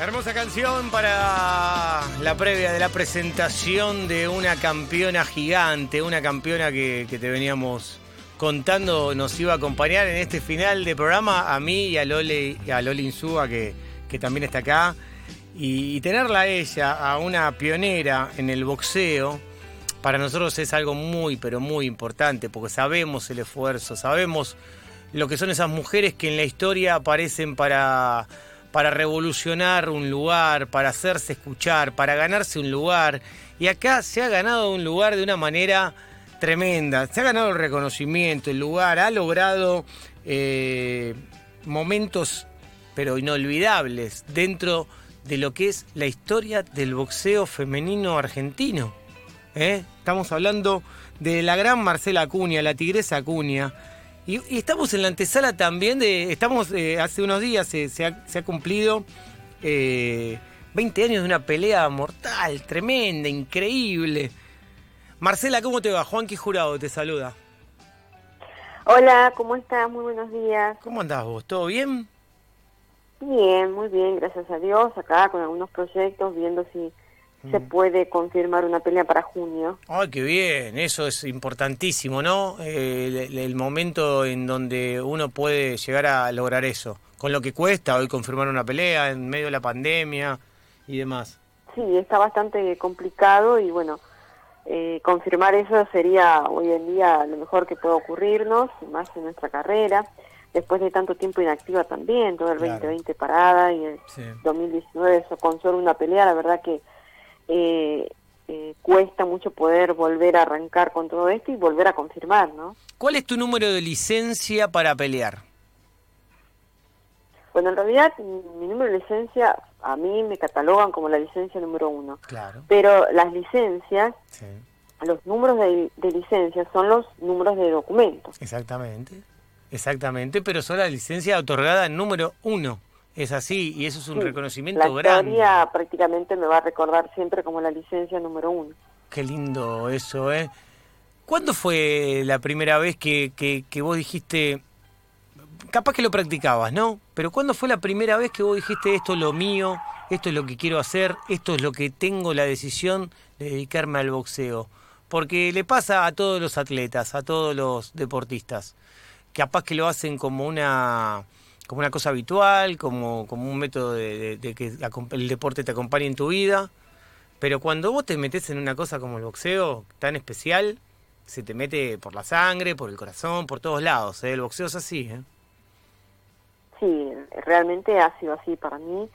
Hermosa canción para la previa de la presentación de una campeona gigante, una campeona que, te veníamos contando nos iba a acompañar en este final de programa a mí y a Loli, a Loli Insúa que, que también está acá. Y, y tenerla a ella, a una pionera en el boxeo, para nosotros es algo muy, pero muy importante, porque sabemos el esfuerzo, sabemos lo que son esas mujeres que en la historia aparecen para, para revolucionar un lugar, para hacerse escuchar, para ganarse un lugar. Y acá se ha ganado un lugar de una manera tremenda, se ha ganado el reconocimiento, el lugar, ha logrado eh, momentos, pero inolvidables, dentro de lo que es la historia del boxeo femenino argentino. ¿eh? Estamos hablando de la gran Marcela Acuña, la tigresa Acuña. Y, y estamos en la antesala también de. Estamos eh, hace unos días, se, se ha, se ha cumplido eh, 20 años de una pelea mortal, tremenda, increíble. Marcela, ¿cómo te va? Juanqui Jurado te saluda. Hola, ¿cómo estás? Muy buenos días. ¿Cómo andás vos? ¿Todo bien? Bien, muy bien, gracias a Dios. Acá con algunos proyectos, viendo si se puede confirmar una pelea para junio. Ay, qué bien, eso es importantísimo, ¿no? Eh, el, el momento en donde uno puede llegar a lograr eso, con lo que cuesta hoy confirmar una pelea en medio de la pandemia y demás. Sí, está bastante complicado y bueno, eh, confirmar eso sería hoy en día lo mejor que puede ocurrirnos, más en nuestra carrera. Después de tanto tiempo inactiva también, todo el Claro. 2020 parada y el Sí. 2019 eso con solo una pelea, la verdad que eh, eh, cuesta mucho poder volver a arrancar con todo esto y volver a confirmar, ¿no? ¿Cuál es tu número de licencia para pelear? Bueno, en realidad mi número de licencia a mí me catalogan como la licencia número uno, Claro. pero las licencias, Sí, los números de, de licencia son los números de documentos. exactamente. Exactamente, pero son la licencia otorgada en número uno. Es así, y eso es un Sí, reconocimiento La grande. historia prácticamente me va a recordar siempre como la licencia número uno. Qué lindo eso, ¿eh? ¿Cuándo fue la primera vez que, que, que vos dijiste, capaz que lo practicabas, ¿no? Pero ¿cuándo fue la primera vez que vos dijiste esto es lo mío, esto es lo que quiero hacer, esto es lo que tengo la decisión de dedicarme al boxeo? Porque le pasa a todos los atletas, a todos los deportistas, capaz que lo hacen como una como una cosa habitual, como, como un método de, de- de que el deporte te acompañe en tu vida, pero cuando vos te metes en una cosa como el boxeo tan especial, se te mete por la sangre, por el corazón, por todos lados. ¿eh? El boxeo es así. ¿eh? Sí, realmente ha sido así para mí.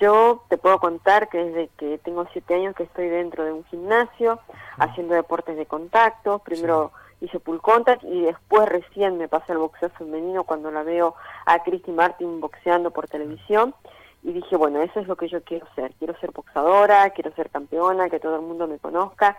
Yo te puedo contar que desde que tengo siete años que estoy dentro de un gimnasio haciendo deportes de contacto. Primero hice pull contact y después recién me pasé al boxeo femenino cuando la veo a Christy Martin boxeando por televisión. Y dije, bueno, eso es lo que yo quiero ser. Quiero ser boxadora, quiero ser campeona, que todo el mundo me conozca.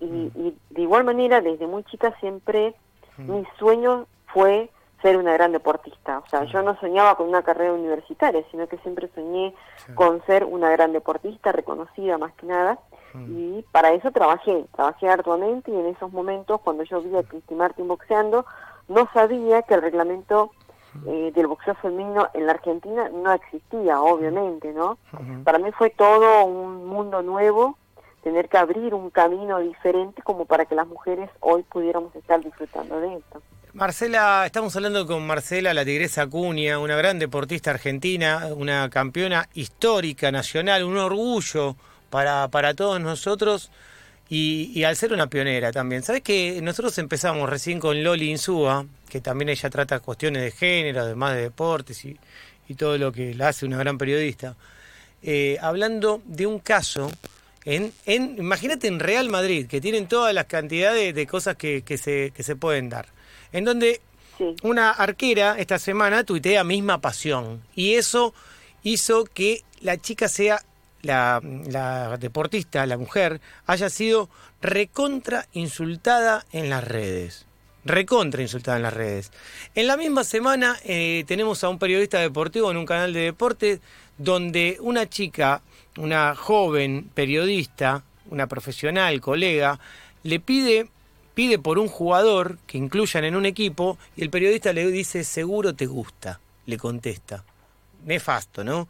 Y, y de igual manera, desde muy chica siempre mi sueño fue ser una gran deportista. O sea, yo no soñaba con una carrera universitaria, sino que siempre soñé con ser una gran deportista, reconocida más que nada. Y para eso trabajé, trabajé arduamente y en esos momentos, cuando yo vi a Cristi Martin boxeando, no sabía que el reglamento eh, del boxeo femenino en la Argentina no existía, obviamente, ¿no? Para mí fue todo un mundo nuevo, tener que abrir un camino diferente como para que las mujeres hoy pudiéramos estar disfrutando de esto. Marcela, estamos hablando con Marcela, la tigresa Acuña, una gran deportista argentina, una campeona histórica nacional, un orgullo para, para todos nosotros y, y al ser una pionera también. ¿Sabes que nosotros empezamos recién con Loli Insúa, que también ella trata cuestiones de género, además de deportes y, y todo lo que la hace una gran periodista, eh, hablando de un caso en, en imagínate en Real Madrid, que tienen todas las cantidades de cosas que, que se, que se pueden dar, en donde Sí. una arquera esta semana tuitea misma pasión y eso hizo que la chica sea la, deportista, la mujer, haya sido recontra insultada en las redes. Recontra insultada en las redes. En la misma semana eh, tenemos a un periodista deportivo en un canal de deporte donde una chica, una joven periodista, una profesional, colega, le pide pide por un jugador que incluyan en un equipo y el periodista le dice seguro te gusta, le contesta. Nefasto, ¿no?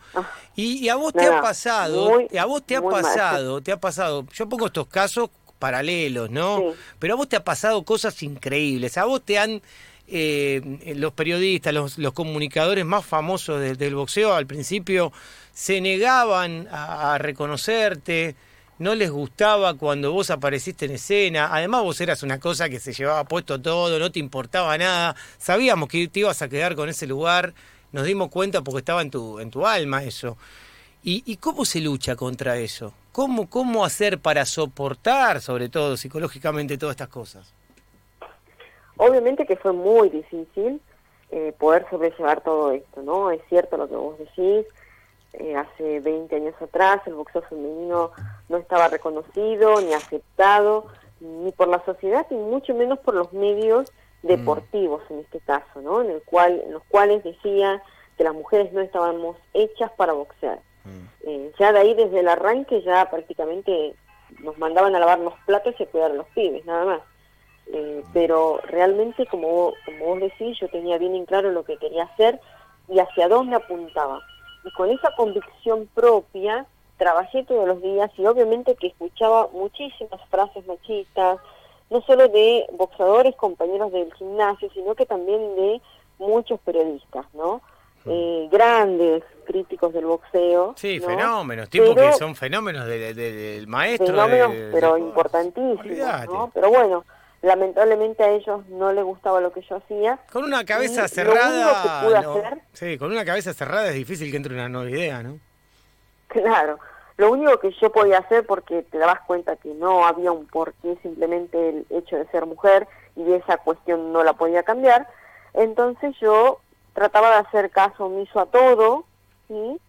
Y, a vos te ha pasado, a vos te ha pasado, te ha pasado, yo pongo estos casos paralelos, ¿no? Pero a vos te ha pasado cosas increíbles, a vos te han... Eh, los periodistas, los, comunicadores más famosos del boxeo al principio se negaban a reconocerte, no les gustaba cuando vos apareciste en escena, además vos eras una cosa que se llevaba puesto todo, no te importaba nada, sabíamos que te ibas a quedar con ese lugar, nos dimos cuenta porque estaba en tu, en tu alma eso. ¿Y, cómo se lucha contra eso? ¿Cómo, ¿Cómo hacer para soportar, sobre todo psicológicamente, todas estas cosas? Obviamente que fue muy difícil eh, poder sobrellevar todo esto, ¿no? Es cierto lo que vos decís, eh, hace 20 años atrás el boxeo femenino no estaba reconocido ni aceptado ni por la sociedad y mucho menos por los medios. Deportivos en este caso, ¿no? En el cual en los cuales decía que las mujeres no estábamos hechas para boxear. Mm. Eh, ya de ahí desde el arranque ya prácticamente nos mandaban a lavar los platos y a cuidar a los pibes, nada más. Eh, pero realmente, como, como vos decís, yo tenía bien en claro lo que quería hacer y hacia dónde apuntaba y con esa convicción propia trabajé todos los días y obviamente que escuchaba muchísimas frases machistas, no solo de boxadores, compañeros del gimnasio, sino que también de muchos periodistas, ¿no? Mm. Eh, grandes críticos del boxeo. Sí, fenómenos, tipo que son fenómenos del maestro. Fenómenos, pero importantísimos, ¿no? Pero bueno, lamentablemente a ellos no les gustaba lo que yo hacía. Con una cabeza cerrada. sí, con una cabeza cerrada es difícil que entre una nueva idea, ¿no? Claro. Lo único que yo podía hacer, porque te dabas cuenta que no había un porqué, simplemente el hecho de ser mujer y esa cuestión no la podía cambiar, entonces yo trataba de hacer caso omiso a todo, y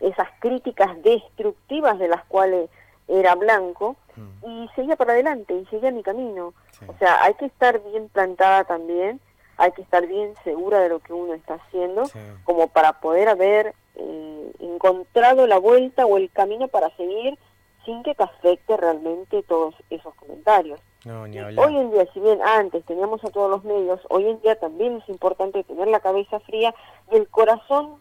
esas críticas destructivas de las cuales era blanco, mm. y seguía para adelante y seguía mi camino. O sea, hay que estar bien plantada también, hay que estar bien segura de lo que uno está haciendo, como para poder haber eh, encontrado la vuelta o el camino para seguir sin que te afecte realmente todos esos comentarios. hoy en día, si bien antes teníamos a todos los medios, hoy en día también es importante tener la cabeza fría y el corazón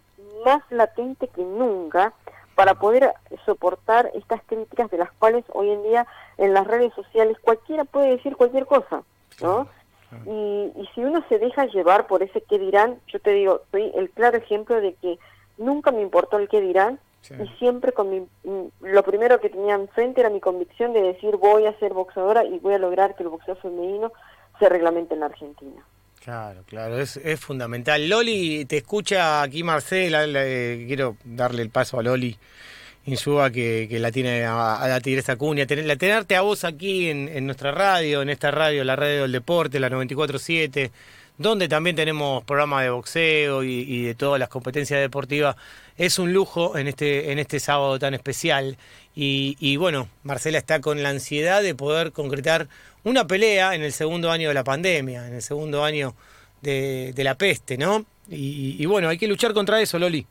más latente que nunca para poder soportar estas críticas de las cuales hoy en día en las redes sociales cualquiera puede decir cualquier cosa, ¿no? Y, y si uno se deja llevar por ese qué dirán, yo te digo, soy el claro ejemplo de que nunca me importó el qué dirán y siempre con mi, mm, lo primero que tenía enfrente era mi convicción de decir voy a ser boxeadora y voy a lograr que el boxeo femenino se reglamente en la Argentina. Claro, claro, es, es fundamental. Loli, te escucha aquí Marcela, quiero darle el paso a Loli Insúa que, que la tiene a, a la Tigresa Cuña, tener, tenerte a vos aquí en, en, nuestra radio, en esta radio, la radio del deporte, la 94.7, donde también tenemos programas de boxeo y, de todas las competencias deportivas. Es un lujo en este, en este sábado tan especial. Y, bueno, Marcela está con la ansiedad de poder concretar una pelea en el segundo año de la pandemia, en el segundo año de, la peste, ¿no? Y, bueno, hay que luchar contra eso, Loli.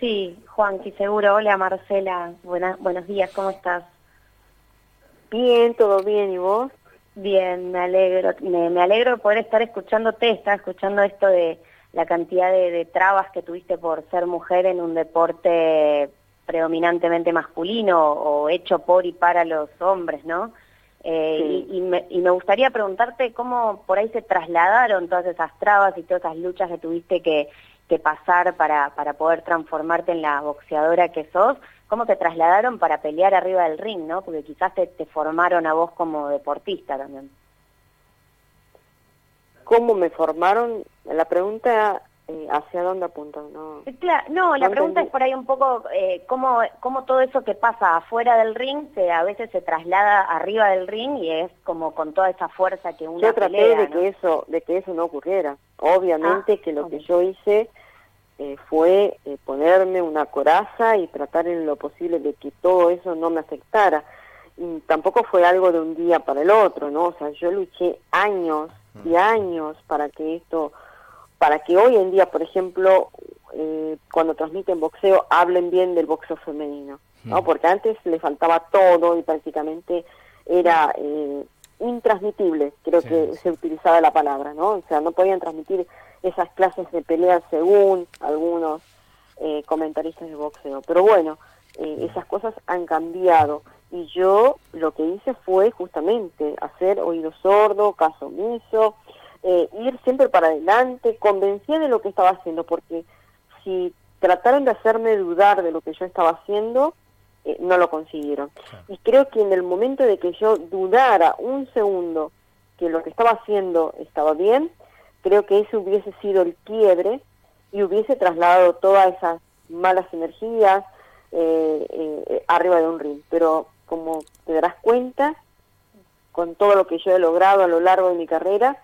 Sí, Juan, sí, seguro. Hola, Marcela. buenos días, ¿cómo estás? Bien, todo bien, ¿y vos? Bien, me alegro. Me, alegro de poder estar escuchándote, estar escuchando esto de la cantidad de, de trabas que tuviste por ser mujer en un deporte predominantemente masculino o hecho por y para los hombres, ¿no? Eh, y, me, y, me, gustaría preguntarte cómo por ahí se trasladaron todas esas trabas y todas esas luchas que tuviste que, que pasar para, para poder transformarte en la boxeadora que sos, cómo te trasladaron para pelear arriba del ring, ¿no? Porque quizás te, te formaron a vos como deportista también. ¿Cómo me formaron? La pregunta eh, hacia dónde apuntan. No, eh, no, la pregunta es por ahí un poco eh, cómo, cómo todo eso que pasa afuera del ring se, a veces se traslada arriba del ring y es como con toda esa fuerza que uno Yo traté de que eso de que eso no ocurriera. Obviamente ah, que lo que yo hice eh, fue ponerme una coraza y tratar en lo posible de que todo eso no me afectara. Y tampoco fue algo de un día para el otro, ¿no? O sea, yo luché años y mm. años para que esto para que hoy en día, por ejemplo, eh, cuando transmiten boxeo, hablen bien del boxeo femenino, ¿no? Mm. Porque antes le faltaba todo y prácticamente era eh, intransmitible, creo que se utilizaba la palabra, ¿no? O sea, no podían transmitir esas clases de pelea según algunos eh, comentaristas de boxeo. Pero bueno, eh, esas cosas han cambiado y yo lo que hice fue justamente hacer oído sordo, caso omiso, eh, ir siempre para adelante, convencida de lo que estaba haciendo, porque si trataron de hacerme dudar de lo que yo estaba haciendo, eh, no lo consiguieron. Y creo que en el momento de que yo dudara un segundo que lo que estaba haciendo estaba bien, creo que ese hubiese sido el quiebre y hubiese trasladado todas esas malas energías eh, eh, arriba de un ring. Pero como te darás cuenta, con todo lo que yo he logrado a lo largo de mi carrera,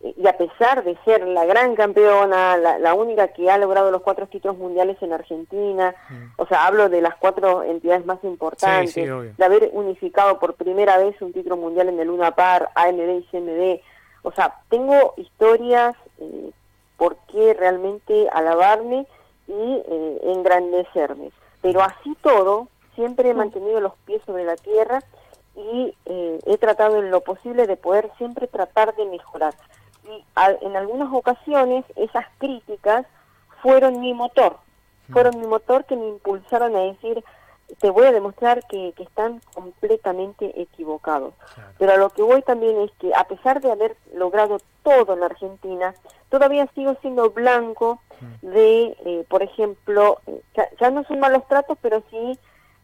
y a pesar de ser la gran campeona, la, única que ha logrado los cuatro títulos mundiales en Argentina, mm. o sea, hablo de las cuatro entidades más importantes, de haber unificado por primera vez un título mundial en el Luna Par, AMD y CMD, o sea, tengo historias eh, por qué realmente alabarme y eh, engrandecerme, pero así todo, siempre he mantenido los pies sobre la tierra y eh, he tratado en lo posible de poder siempre tratar de mejorar. Y en algunas ocasiones esas críticas fueron mi motor, fueron mi motor que me impulsaron a decir, te voy a demostrar que, están completamente equivocados. Pero a lo que voy también es que a pesar de haber logrado todo en Argentina, todavía sigo siendo blanco mm. de, eh, por ejemplo, eh, ya, no son malos tratos, pero sí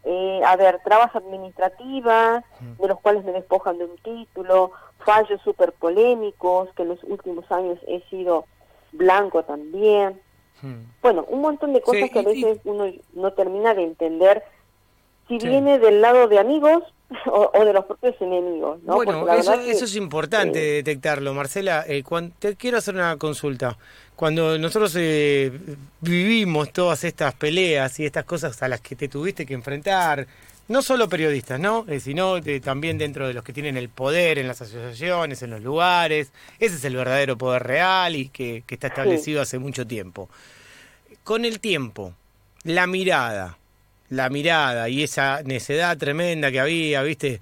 eh, a ver, trabas administrativas, mm. de los cuales me despojan de un título, fallos súper polémicos, que en los últimos años he sido blanco también. Hmm. Bueno, un montón de cosas que a veces uno no termina de entender si viene del lado de amigos o, de los propios enemigos. ¿no? Bueno, eso, es importante detectarlo. Marcela, eh, te quiero hacer una consulta. Cuando nosotros eh, vivimos todas estas peleas y estas cosas a las que te tuviste que enfrentar, no solo periodistas, ¿no? Eh, sino también dentro de los que tienen el poder en las asociaciones, en los lugares. Ese es el verdadero poder real y que, está establecido hace mucho tiempo. Con el tiempo, la mirada, la mirada y esa necedad tremenda que había, ¿viste?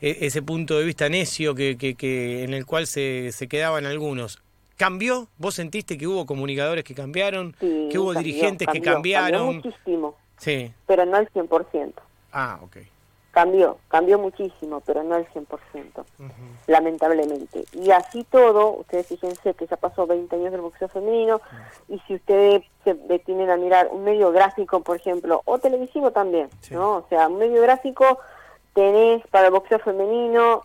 E, ese punto de vista necio que, que, en el cual se, se, quedaban algunos. ¿Cambió? ¿Vos sentiste que hubo comunicadores que cambiaron? que hubo dirigentes que cambiaron? Cambió muchísimo. Sí. Pero no al 100%. Ah, ok. Cambió, cambió muchísimo, pero no al 100%, lamentablemente. Y así todo, ustedes fíjense que ya pasó 20 años del boxeo femenino, y si ustedes se detienen a mirar un medio gráfico, por ejemplo, o televisivo también, ¿no? O sea, un medio gráfico tenés para el boxeo femenino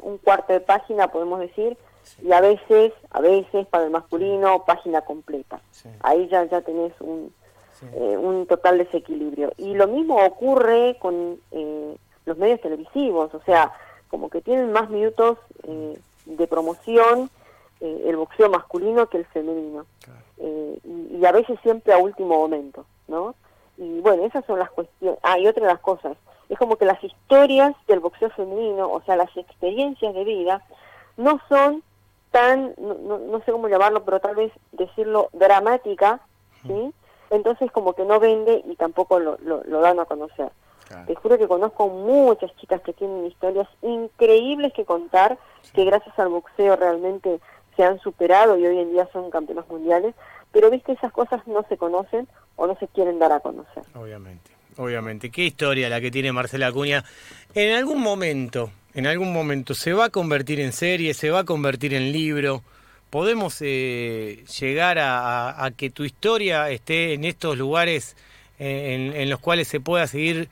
un cuarto de página, podemos decir, y a veces, a veces para el masculino, página completa. Ahí ya, ya tenés un, eh, un total desequilibrio. Y lo mismo ocurre con eh, los medios televisivos, o sea, como que tienen más minutos eh, de promoción el boxeo masculino que el femenino. Y, a veces siempre a último momento, ¿no? Y bueno, esas son las cuestiones. Ah, y otra de las cosas, es como que las historias del boxeo femenino, o sea, las experiencias de vida, no son tan, no, no sé cómo llamarlo, pero tal vez decirlo dramática, ¿sí? Entonces como que no vende y tampoco lo, lo, dan a conocer. Te juro que conozco muchas chicas que tienen historias increíbles que contar, que gracias al boxeo realmente se han superado y hoy en día son campeonas mundiales, pero viste, esas cosas no se conocen o no se quieren dar a conocer. Obviamente, obviamente. Qué historia la que tiene Marcela Acuña. En algún momento, en algún momento se va a convertir en serie, se va a convertir en libro podemos eh, llegar a, que tu historia esté en estos lugares eh, en, los cuales se pueda seguir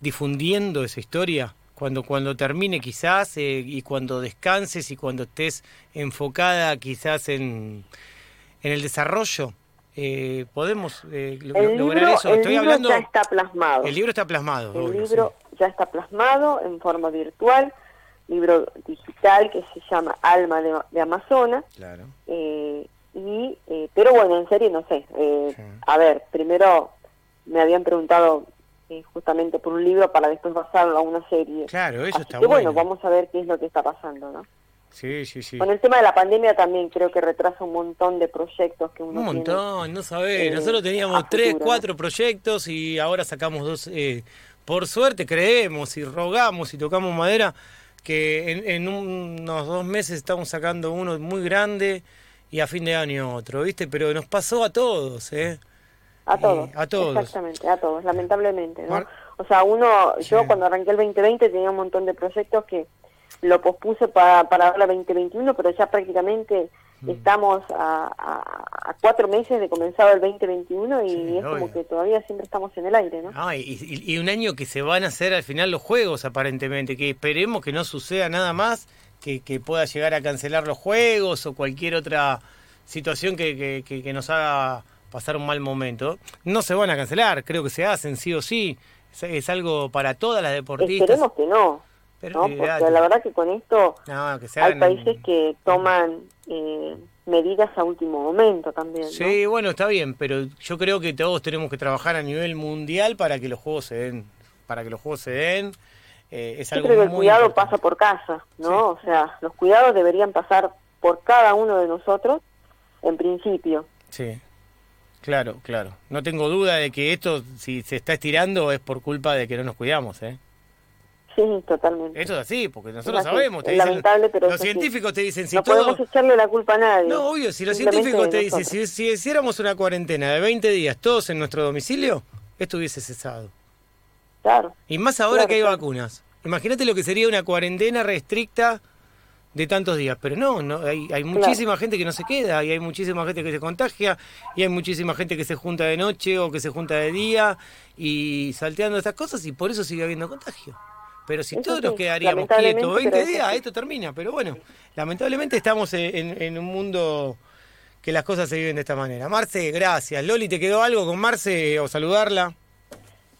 difundiendo esa historia cuando cuando termine quizás eh, y cuando descanses y cuando estés enfocada quizás en, en el desarrollo podemos lograr eso. el libro ya está plasmado. El libro está plasmado el libro ya está plasmado en forma virtual libro digital que se llama Alma de, de Amazonas. Claro. Eh, y, eh, pero bueno, en serio no sé. Eh, a ver, primero me habían preguntado justamente por un libro para después basarlo a una serie. Claro, eso está que, bueno. vamos a ver qué es lo que está pasando, ¿no? Sí, sí, sí. Con el tema de la pandemia también creo que retrasa un montón de proyectos que uno Un montón, no sabés. Nosotros teníamos tres, cuatro proyectos y ahora sacamos dos. por suerte creemos y rogamos y tocamos madera que en, unos dos meses estamos sacando uno muy grande y a fin de año otro, ¿viste? Pero nos pasó a todos, ¿eh? A todos. a todos. Exactamente, a todos, lamentablemente. ¿no? O sea, uno, yo cuando arranqué el 2020 tenía un montón de proyectos que lo pospuse para, para la 2021, pero ya prácticamente. Estamos a, a, cuatro meses de comenzado el 2021 y es como que todavía siempre estamos en el aire, ¿no? Ah, y, y, un año que se van a hacer al final los juegos, aparentemente, que esperemos que no suceda nada más, que, que pueda llegar a cancelar los juegos o cualquier otra situación que, que, que nos haga pasar un mal momento. No se van a cancelar, creo que se hacen sí o sí. Es, algo para todas las deportistas. Esperemos que no. Porque la verdad que con esto hay países que toman eh, medidas a último momento también. Sí, bueno, está bien, pero yo creo que todos tenemos que trabajar a nivel mundial para que los juegos se den. Para que los juegos se den. Eh, es yo creo que el cuidado pasa por casa, ¿no? O sea, los cuidados deberían pasar por cada uno de nosotros en principio. Sí. Claro, claro. No tengo duda de que esto, si se está estirando, es por culpa de que no nos cuidamos, ¿eh? Sí, totalmente. Eso es así, porque nosotros sabemos. Te lamentable, pero los científicos te dicen si no podemos echarle la culpa a nadie. No, obvio, si los científicos te dicen si, si hiciéramos una cuarentena de 20 días todos en nuestro domicilio, esto hubiese cesado. Claro. Y más ahora que hay vacunas. Imagínate lo que sería una cuarentena restricta de tantos días, pero no, no hay, hay muchísima gente que no se queda y hay muchísima gente que se contagia y hay muchísima gente que se junta de noche o que se junta de día y salteando estas cosas y por eso sigue habiendo contagio. Pero si todos nos quedaríamos quietos 20 días, esto termina. Pero bueno, lamentablemente estamos en, en, un mundo que las cosas se viven de esta manera. Marce, gracias. Loli, ¿te quedó algo con Marce o saludarla?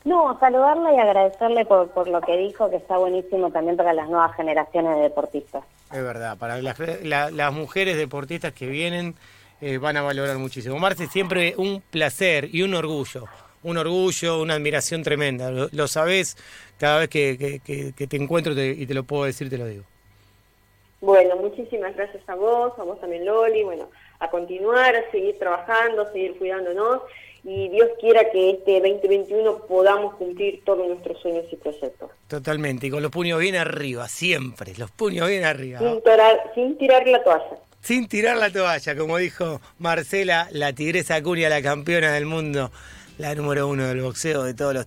No, saludarla y agradecerle por, por lo que dijo, que está buenísimo también para las nuevas generaciones de deportistas. Es verdad, para las, las mujeres deportistas que vienen eh, van a valorar muchísimo. Marce, siempre un placer y un orgullo, un orgullo, una admiración tremenda. Lo, sabes cada vez que, que, te encuentro y te lo puedo decir, te lo digo. Bueno, muchísimas gracias a vos, a vos también Loli, bueno, a continuar, a seguir trabajando, a seguir cuidándonos y Dios quiera que este 2021 podamos cumplir todos nuestros sueños y proyectos. Totalmente, y con los puños bien arriba, siempre, los puños bien arriba. Sin, sin tirar la toalla. Sin tirar la toalla, como dijo Marcela, la tigresa Acuña, la campeona del mundo, la número uno del boxeo de todos los